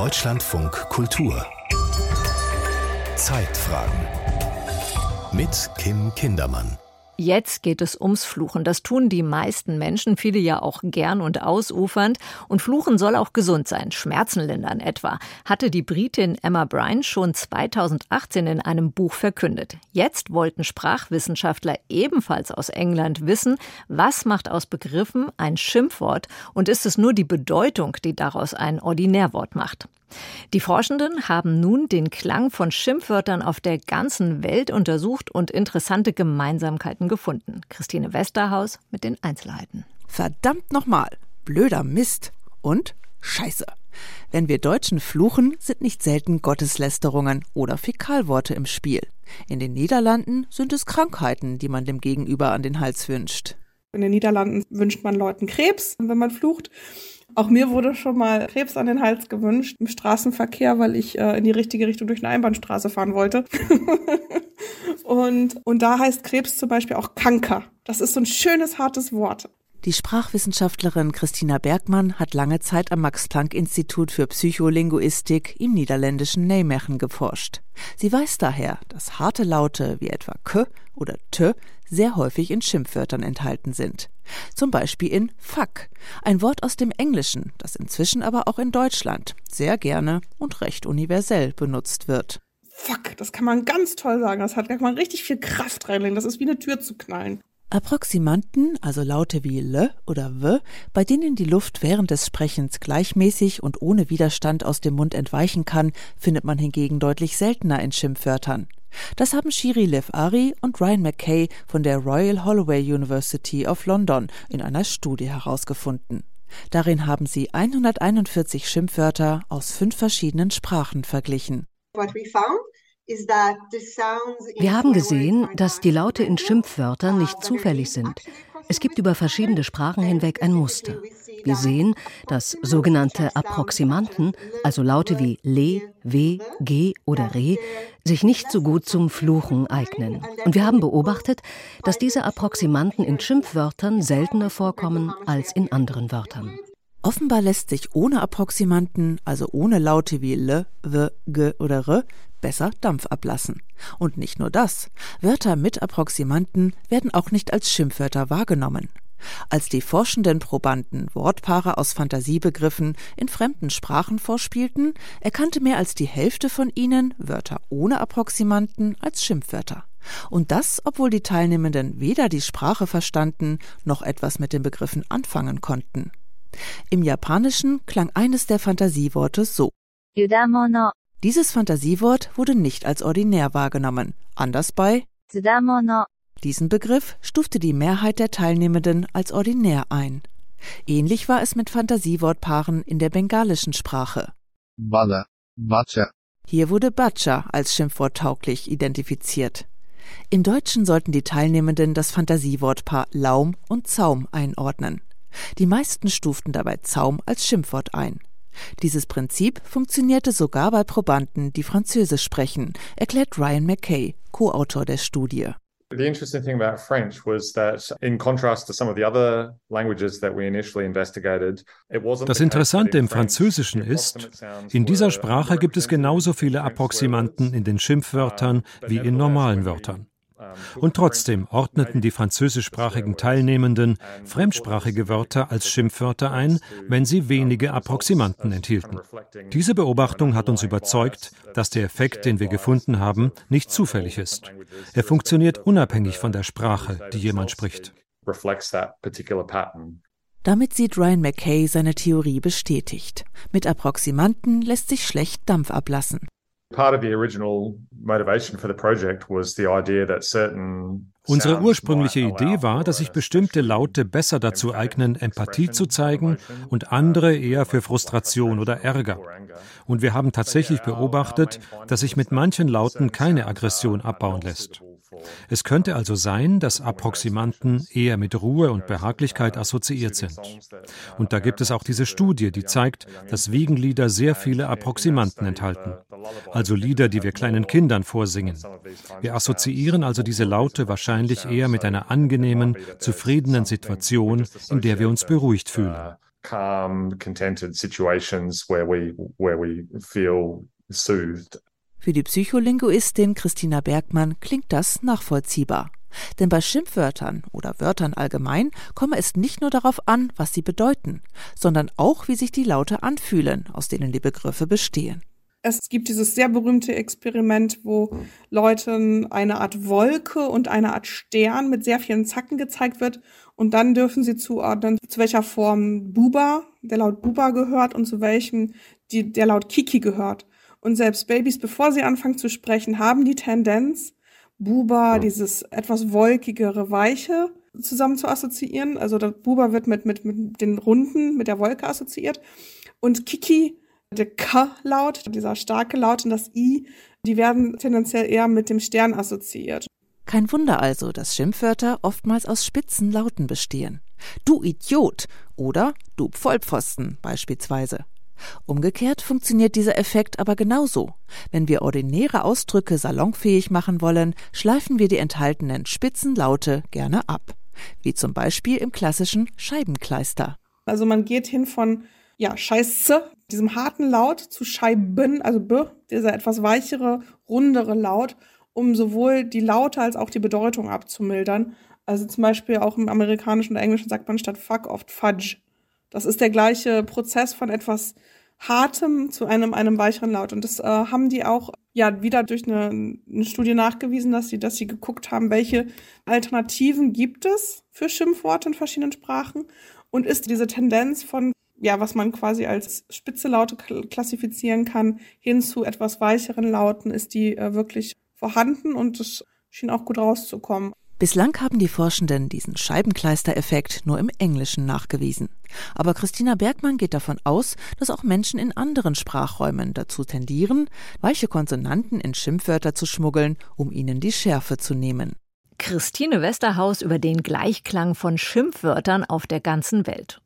Deutschlandfunk Kultur. Zeitfragen. Mit Kim Kindermann Jetzt geht es ums Fluchen. Das tun die meisten Menschen, viele ja auch gern und ausufernd. Und Fluchen soll auch gesund sein, Schmerzen lindern etwa, hatte die Britin Emma Bryan schon 2018 in einem Buch verkündet. Jetzt wollten Sprachwissenschaftler ebenfalls aus England wissen, was macht aus Begriffen ein Schimpfwort und ist es nur die Bedeutung, die daraus ein Ordinärwort macht. Die Forschenden haben nun den Klang von Schimpfwörtern auf der ganzen Welt untersucht und interessante Gemeinsamkeiten gefunden. Christine Westerhaus mit den Einzelheiten. Verdammt nochmal, blöder Mist und Scheiße. Wenn wir Deutschen fluchen, sind nicht selten Gotteslästerungen oder Fäkalworte im Spiel. In den Niederlanden sind es Krankheiten, die man dem Gegenüber an den Hals wünscht. In den Niederlanden wünscht man Leuten Krebs, wenn man flucht. Auch mir wurde schon mal Krebs an den Hals gewünscht im Straßenverkehr, weil ich äh, in die richtige Richtung durch eine Einbahnstraße fahren wollte. und, und da heißt Krebs zum Beispiel auch Kanker. Das ist so ein schönes, hartes Wort. Die Sprachwissenschaftlerin Christina Bergmann hat lange Zeit am Max-Planck-Institut für Psycholinguistik im niederländischen Nijmegen geforscht. Sie weiß daher, dass harte Laute wie etwa K oder T sehr häufig in Schimpfwörtern enthalten sind. Zum Beispiel in fuck, ein Wort aus dem Englischen, das inzwischen aber auch in Deutschland sehr gerne und recht universell benutzt wird. Fuck, das kann man ganz toll sagen. Das hat, kann man richtig viel Kraft reinlegen. Das ist wie eine Tür zu knallen. Approximanten, also Laute wie L oder W, bei denen die Luft während des Sprechens gleichmäßig und ohne Widerstand aus dem Mund entweichen kann, findet man hingegen deutlich seltener in Schimpfwörtern. Das haben Shiri Lev Ari und Ryan McKay von der Royal Holloway University of London in einer Studie herausgefunden. Darin haben sie 141 Schimpfwörter aus fünf verschiedenen Sprachen verglichen. What we found wir haben gesehen, dass die Laute in Schimpfwörtern nicht zufällig sind. Es gibt über verschiedene Sprachen hinweg ein Muster. Wir sehen, dass sogenannte Approximanten, also Laute wie le, we, ge oder re, sich nicht so gut zum Fluchen eignen. Und wir haben beobachtet, dass diese Approximanten in Schimpfwörtern seltener vorkommen als in anderen Wörtern. Offenbar lässt sich ohne Approximanten, also ohne Laute wie l, w, g oder r, besser Dampf ablassen. Und nicht nur das. Wörter mit Approximanten werden auch nicht als Schimpfwörter wahrgenommen. Als die forschenden Probanden Wortpaare aus Fantasiebegriffen in fremden Sprachen vorspielten, erkannte mehr als die Hälfte von ihnen Wörter ohne Approximanten als Schimpfwörter. Und das, obwohl die Teilnehmenden weder die Sprache verstanden noch etwas mit den Begriffen anfangen konnten. Im Japanischen klang eines der Fantasieworte so. Yudamono. Dieses Fantasiewort wurde nicht als ordinär wahrgenommen, anders bei Tsudamono. Diesen Begriff stufte die Mehrheit der Teilnehmenden als ordinär ein. Ähnlich war es mit Fantasiewortpaaren in der bengalischen Sprache. Bada, Bacha. Hier wurde Bacha als Schimpfwort tauglich identifiziert. Im Deutschen sollten die Teilnehmenden das Fantasiewortpaar Laum und Zaum einordnen. Die meisten stuften dabei Zaum als Schimpfwort ein. Dieses Prinzip funktionierte sogar bei Probanden, die Französisch sprechen, erklärt Ryan McKay, Co-Autor der Studie. The interesting thing about French was that, in contrast to some of the other languages that we initially investigated, it wasn't. Das Interessante im Französischen ist, in dieser Sprache gibt es genauso viele Approximanten in den Schimpfwörtern wie in normalen Wörtern. Und trotzdem ordneten die französischsprachigen Teilnehmenden fremdsprachige Wörter als Schimpfwörter ein, wenn sie wenige Approximanten enthielten. Diese Beobachtung hat uns überzeugt, dass der Effekt, den wir gefunden haben, nicht zufällig ist. Er funktioniert unabhängig von der Sprache, die jemand spricht. Damit sieht Ryan McKay seine Theorie bestätigt. Mit Approximanten lässt sich schlecht Dampf ablassen. Unsere ursprüngliche Idee war, dass sich bestimmte Laute besser dazu eignen, Empathie zu zeigen und andere eher für Frustration oder Ärger. Und wir haben tatsächlich beobachtet, dass sich mit manchen Lauten keine Aggression abbauen lässt. Es könnte also sein, dass Approximanten eher mit Ruhe und Behaglichkeit assoziiert sind. Und da gibt es auch diese Studie, die zeigt, dass Wiegenlieder sehr viele Approximanten enthalten, also Lieder, die wir kleinen Kindern vorsingen. Wir assoziieren also diese Laute wahrscheinlich eher mit einer angenehmen, zufriedenen Situation, in der wir uns beruhigt fühlen. calm, contented situations where we where we feel soothed. Für die Psycholinguistin Christina Bergmann klingt das nachvollziehbar. Denn bei Schimpfwörtern oder Wörtern allgemein komme es nicht nur darauf an, was sie bedeuten, sondern auch, wie sich die Laute anfühlen, aus denen die Begriffe bestehen. Es gibt dieses sehr berühmte Experiment, wo Leuten eine Art Wolke und eine Art Stern mit sehr vielen Zacken gezeigt wird und dann dürfen sie zuordnen, zu welcher Form Buba, der Laut Buba gehört und zu welchem die, der Laut Kiki gehört. Und selbst Babys, bevor sie anfangen zu sprechen, haben die Tendenz, Buba, dieses etwas wolkigere, weiche zusammen zu assoziieren. Also der Buba wird mit, mit, mit den Runden, mit der Wolke assoziiert. Und Kiki, der K-Laut, dieser starke Laut und das I, die werden tendenziell eher mit dem Stern assoziiert. Kein Wunder also, dass Schimpfwörter oftmals aus spitzen Lauten bestehen. Du Idiot oder du Vollpfosten beispielsweise. Umgekehrt funktioniert dieser Effekt aber genauso. Wenn wir ordinäre Ausdrücke salonfähig machen wollen, schleifen wir die enthaltenen spitzen Laute gerne ab. Wie zum Beispiel im klassischen Scheibenkleister. Also man geht hin von ja, Scheiße, diesem harten Laut zu Scheiben, also B, dieser etwas weichere, rundere Laut, um sowohl die Laute als auch die Bedeutung abzumildern. Also zum Beispiel auch im Amerikanischen und Englischen sagt man statt Fuck oft Fudge. Das ist der gleiche Prozess von etwas hartem zu einem, einem weicheren Laut. Und das äh, haben die auch ja wieder durch eine, eine Studie nachgewiesen, dass sie, dass sie geguckt haben, welche Alternativen gibt es für Schimpfworte in verschiedenen Sprachen und ist diese Tendenz von ja, was man quasi als spitze Laute klassifizieren kann, hin zu etwas weicheren Lauten, ist die äh, wirklich vorhanden und es schien auch gut rauszukommen. Bislang haben die Forschenden diesen Scheibenkleister-Effekt nur im Englischen nachgewiesen. Aber Christina Bergmann geht davon aus, dass auch Menschen in anderen Sprachräumen dazu tendieren, weiche Konsonanten in Schimpfwörter zu schmuggeln, um ihnen die Schärfe zu nehmen. Christine Westerhaus über den Gleichklang von Schimpfwörtern auf der ganzen Welt.